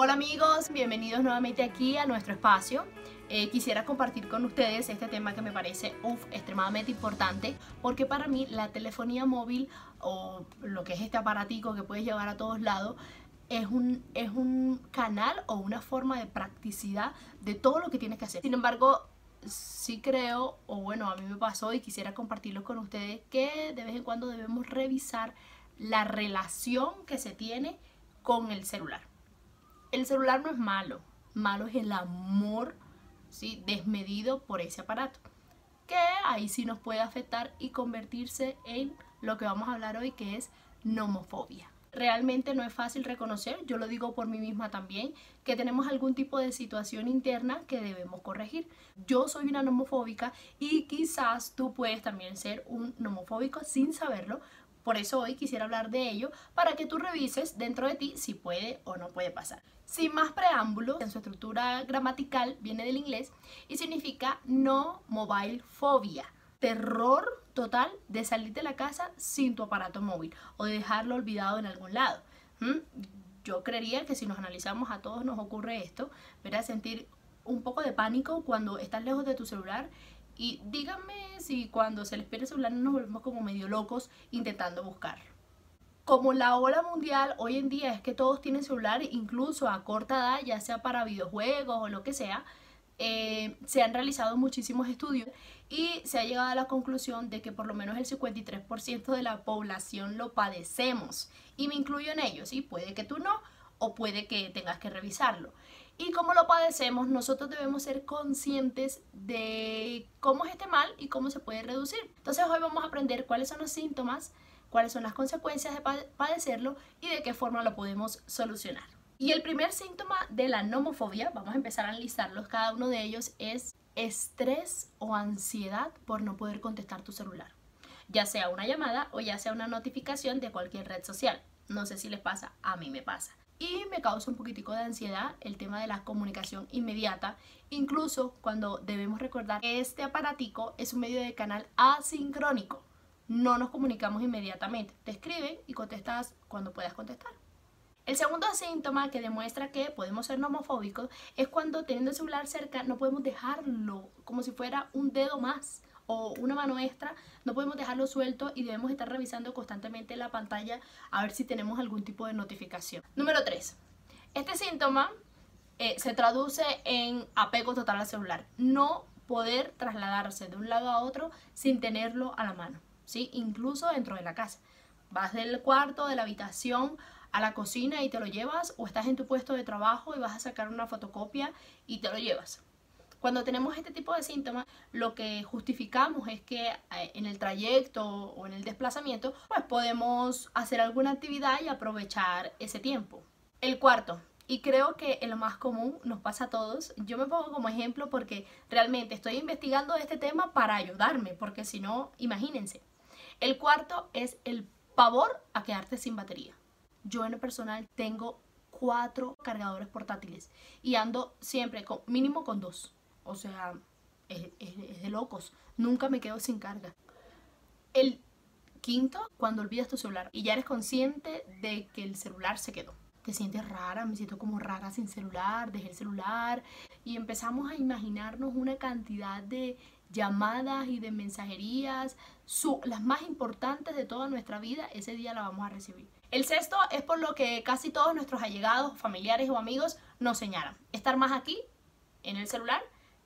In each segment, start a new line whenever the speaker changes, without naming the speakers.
Hola amigos, bienvenidos nuevamente aquí a nuestro espacio. Eh, quisiera compartir con ustedes este tema que me parece uf, extremadamente importante porque para mí la telefonía móvil o lo que es este aparatico que puedes llevar a todos lados es un, es un canal o una forma de practicidad de todo lo que tienes que hacer. Sin embargo, sí creo, o bueno, a mí me pasó y quisiera compartirlo con ustedes, que de vez en cuando debemos revisar la relación que se tiene con el celular. El celular no es malo, malo es el amor ¿sí? desmedido por ese aparato, que ahí sí nos puede afectar y convertirse en lo que vamos a hablar hoy, que es nomofobia. Realmente no es fácil reconocer, yo lo digo por mí misma también, que tenemos algún tipo de situación interna que debemos corregir. Yo soy una nomofóbica y quizás tú puedes también ser un nomofóbico sin saberlo, por eso hoy quisiera hablar de ello para que tú revises dentro de ti si puede o no puede pasar. Sin más preámbulos, en su estructura gramatical viene del inglés y significa no mobile phobia. Terror total de salir de la casa sin tu aparato móvil o de dejarlo olvidado en algún lado. Yo creería que si nos analizamos a todos nos ocurre esto, a sentir un poco de pánico cuando estás lejos de tu celular y díganme si cuando se les pierde el celular nos volvemos como medio locos intentando buscarlo. Como la ola mundial hoy en día es que todos tienen celular, incluso a corta edad, ya sea para videojuegos o lo que sea, eh, se han realizado muchísimos estudios y se ha llegado a la conclusión de que por lo menos el 53% de la población lo padecemos. Y me incluyo en ellos, y puede que tú no, o puede que tengas que revisarlo. Y como lo padecemos, nosotros debemos ser conscientes de cómo es este mal y cómo se puede reducir. Entonces hoy vamos a aprender cuáles son los síntomas, cuáles son las consecuencias de padecerlo y de qué forma lo podemos solucionar. Y el primer síntoma de la nomofobia, vamos a empezar a analizarlos, cada uno de ellos es estrés o ansiedad por no poder contestar tu celular, ya sea una llamada o ya sea una notificación de cualquier red social. No sé si les pasa, a mí me pasa y me causa un poquitico de ansiedad el tema de la comunicación inmediata, incluso cuando debemos recordar que este aparatico es un medio de canal asincrónico. No nos comunicamos inmediatamente, te escriben y contestas cuando puedas contestar. El segundo síntoma que demuestra que podemos ser nomofóbicos es cuando teniendo el celular cerca no podemos dejarlo como si fuera un dedo más o una mano extra, no podemos dejarlo suelto y debemos estar revisando constantemente la pantalla a ver si tenemos algún tipo de notificación. Número 3. Este síntoma eh, se traduce en apego total al celular. No poder trasladarse de un lado a otro sin tenerlo a la mano, ¿sí? incluso dentro de la casa. Vas del cuarto, de la habitación a la cocina y te lo llevas o estás en tu puesto de trabajo y vas a sacar una fotocopia y te lo llevas. Cuando tenemos este tipo de síntomas, lo que justificamos es que eh, en el trayecto o en el desplazamiento, pues podemos hacer alguna actividad y aprovechar ese tiempo. El cuarto, y creo que en lo más común nos pasa a todos. Yo me pongo como ejemplo porque realmente estoy investigando este tema para ayudarme, porque si no, imagínense. El cuarto es el pavor a quedarte sin batería. Yo en lo personal tengo cuatro cargadores portátiles y ando siempre con mínimo con dos. O sea, es, de locos. Nunca me quedo sin carga. El quinto, cuando olvidas tu celular y ya eres consciente de que el celular se quedó. Te sientes rara, me siento como rara sin celular, dejé el celular y empezamos a imaginarnos una cantidad de llamadas y de mensajerías, las más importantes de toda nuestra vida, ese día la vamos a recibir. El sexto es por lo que casi todos nuestros allegados, familiares o amigos nos señalan. Estar más aquí, en el celular,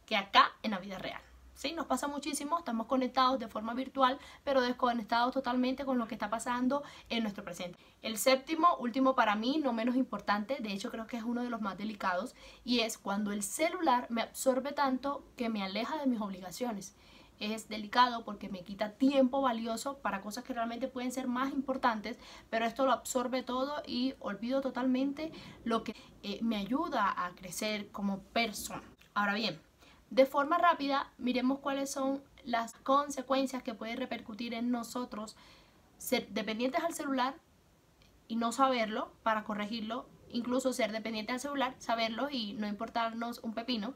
que acá en la vida real. ¿Sí? Nos pasa muchísimo, estamos conectados de forma virtual, pero desconectados totalmente con lo que está pasando en nuestro presente. El séptimo, último para mí, no menos importante, de hecho creo que es uno de los más delicados, y es cuando el celular me absorbe tanto que me aleja de mis obligaciones. Es delicado porque me quita tiempo valioso para cosas que realmente pueden ser más importantes, pero esto lo absorbe todo y olvido totalmente lo que eh, me ayuda a crecer como persona. Ahora bien, de forma rápida, miremos cuáles son las consecuencias que puede repercutir en nosotros ser dependientes al celular y no saberlo para corregirlo, incluso ser dependientes al celular, saberlo y no importarnos un pepino,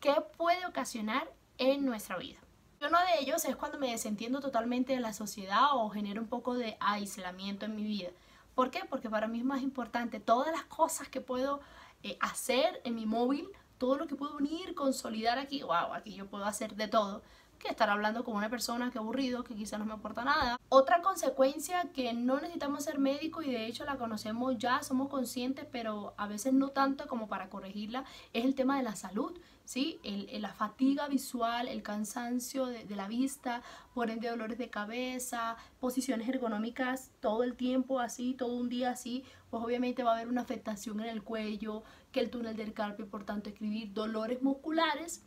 ¿qué puede ocasionar en nuestra vida. Uno de ellos es cuando me desentiendo totalmente de la sociedad o genero un poco de aislamiento en mi vida. ¿Por qué? Porque para mí es más importante todas las cosas que puedo eh, hacer en mi móvil todo lo que puedo unir, consolidar aquí, wow, aquí yo puedo hacer de todo que estar hablando con una persona que aburrido, que quizá no me aporta nada. Otra consecuencia que no necesitamos ser médicos y de hecho la conocemos ya, somos conscientes, pero a veces no tanto como para corregirla, es el tema de la salud. ¿Sí? El, la fatiga visual, el cansancio de, la vista, por ende dolores de cabeza, posiciones ergonómicas todo el tiempo así, todo un día así, pues obviamente va a haber una afectación en el cuello, que el túnel del carpio, por tanto escribir dolores musculares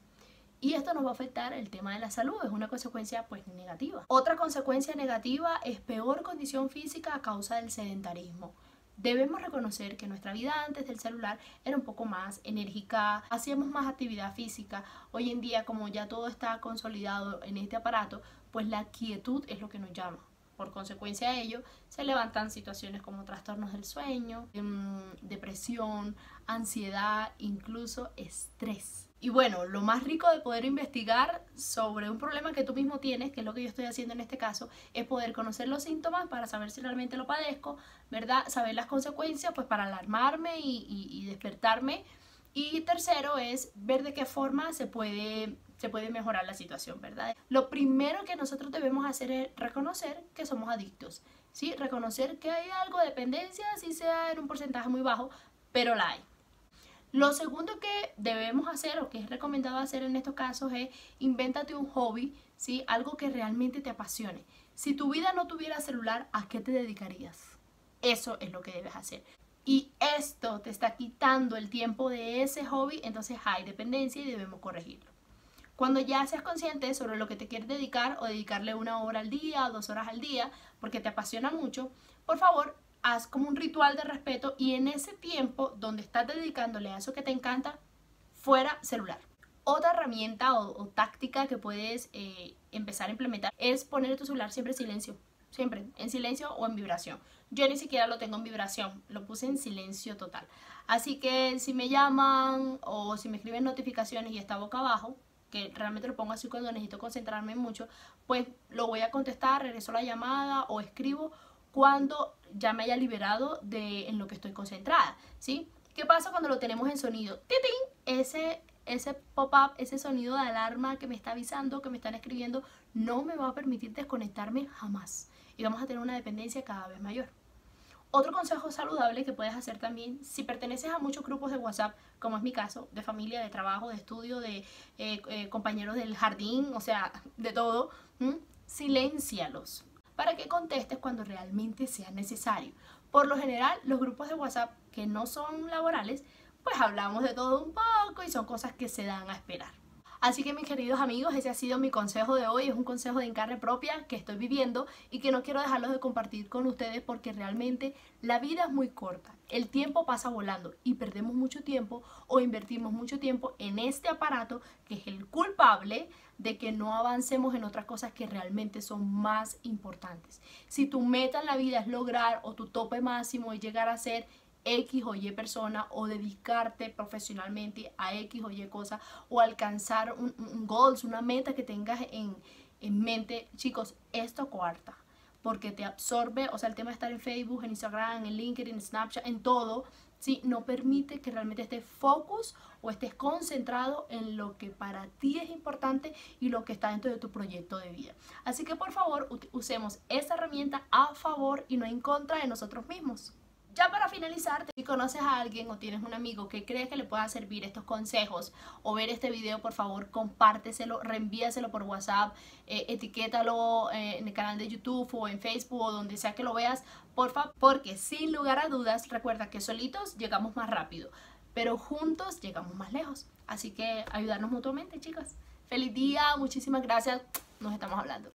y esto nos va a afectar el tema de la salud, es una consecuencia pues negativa. Otra consecuencia negativa es peor condición física a causa del sedentarismo. Debemos reconocer que nuestra vida antes del celular era un poco más enérgica, hacíamos más actividad física. Hoy en día, como ya todo está consolidado en este aparato, pues la quietud es lo que nos llama. Por consecuencia de ello, se levantan situaciones como trastornos del sueño, em, depresión, ansiedad, incluso estrés. Y bueno, lo más rico de poder investigar sobre un problema que tú mismo tienes, que es lo que yo estoy haciendo en este caso, es poder conocer los síntomas para saber si realmente lo padezco, ¿verdad? Saber las consecuencias, pues para alarmarme y, despertarme. Y tercero es ver de qué forma se puede, se puede mejorar la situación, ¿verdad? Lo primero que nosotros debemos hacer es reconocer que somos adictos, ¿sí? Reconocer que hay algo de dependencia, si sea en un porcentaje muy bajo, pero la hay. Lo segundo que debemos hacer o que es recomendado hacer en estos casos es invéntate un hobby, ¿sí? algo que realmente te apasione. Si tu vida no tuviera celular, ¿a qué te dedicarías? Eso es lo que debes hacer. Y esto te está quitando el tiempo de ese hobby, entonces hay dependencia y debemos corregirlo. Cuando ya seas consciente sobre lo que te quieres dedicar o dedicarle una hora al día dos horas al día porque te apasiona mucho, por favor haz como un ritual de respeto y en ese tiempo donde estás dedicándole a eso que te encanta, fuera celular. Otra herramienta o, táctica que puedes eh, empezar a implementar es poner tu celular siempre en silencio, siempre en silencio o en vibración. Yo ni siquiera lo tengo en vibración, lo puse en silencio total. Así que si me llaman o si me escriben notificaciones y está boca abajo, que realmente lo pongo así cuando necesito concentrarme mucho, pues lo voy a contestar, regreso la llamada o escribo cuando ya me haya liberado de en lo que estoy concentrada, ¿sí? ¿Qué pasa cuando lo tenemos en sonido? ¡Titín! Ese, ese pop-up, ese sonido de alarma que me está avisando, que me están escribiendo, no me va a permitir desconectarme jamás. Y vamos a tener una dependencia cada vez mayor. Otro consejo saludable que puedes hacer también, si perteneces a muchos grupos de WhatsApp, como es mi caso, de familia, de trabajo, de estudio, de eh, eh, compañeros del jardín, o sea, de todo, siléncialos para que contestes cuando realmente sea necesario. Por lo general, los grupos de WhatsApp que no son laborales, pues hablamos de todo un poco y son cosas que se dan a esperar. Así que mis queridos amigos, ese ha sido mi consejo de hoy. Es un consejo de encarne propia que estoy viviendo y que no quiero dejarlos de compartir con ustedes porque realmente la vida es muy corta. El tiempo pasa volando y perdemos mucho tiempo o invertimos mucho tiempo en este aparato que es el culpable de que no avancemos en otras cosas que realmente son más importantes. Si tu meta en la vida es lograr o tu tope máximo es llegar a ser X o Y persona o dedicarte profesionalmente a X o Y cosa o alcanzar un, un una meta que tengas en, en mente, chicos, esto cuarta porque te absorbe, o sea, el tema de estar en Facebook, en Instagram, en LinkedIn, en Snapchat, en todo, ¿sí? no permite que realmente estés focus o estés concentrado en lo que para ti es importante y lo que está dentro de tu proyecto de vida. Así que por favor usemos esa herramienta a favor y no en contra de nosotros mismos. Ya para finalizar, si conoces a alguien o tienes un amigo que crees que le pueda servir estos consejos o ver este video, por favor, compárteselo, reenvíaselo por WhatsApp, eh, etiquétalo eh, en el canal de YouTube o en Facebook o donde sea que lo veas, porfa, porque sin lugar a dudas, recuerda que solitos llegamos más rápido, pero juntos llegamos más lejos. Así que ayudarnos mutuamente, chicas. Feliz día, muchísimas gracias, nos estamos hablando.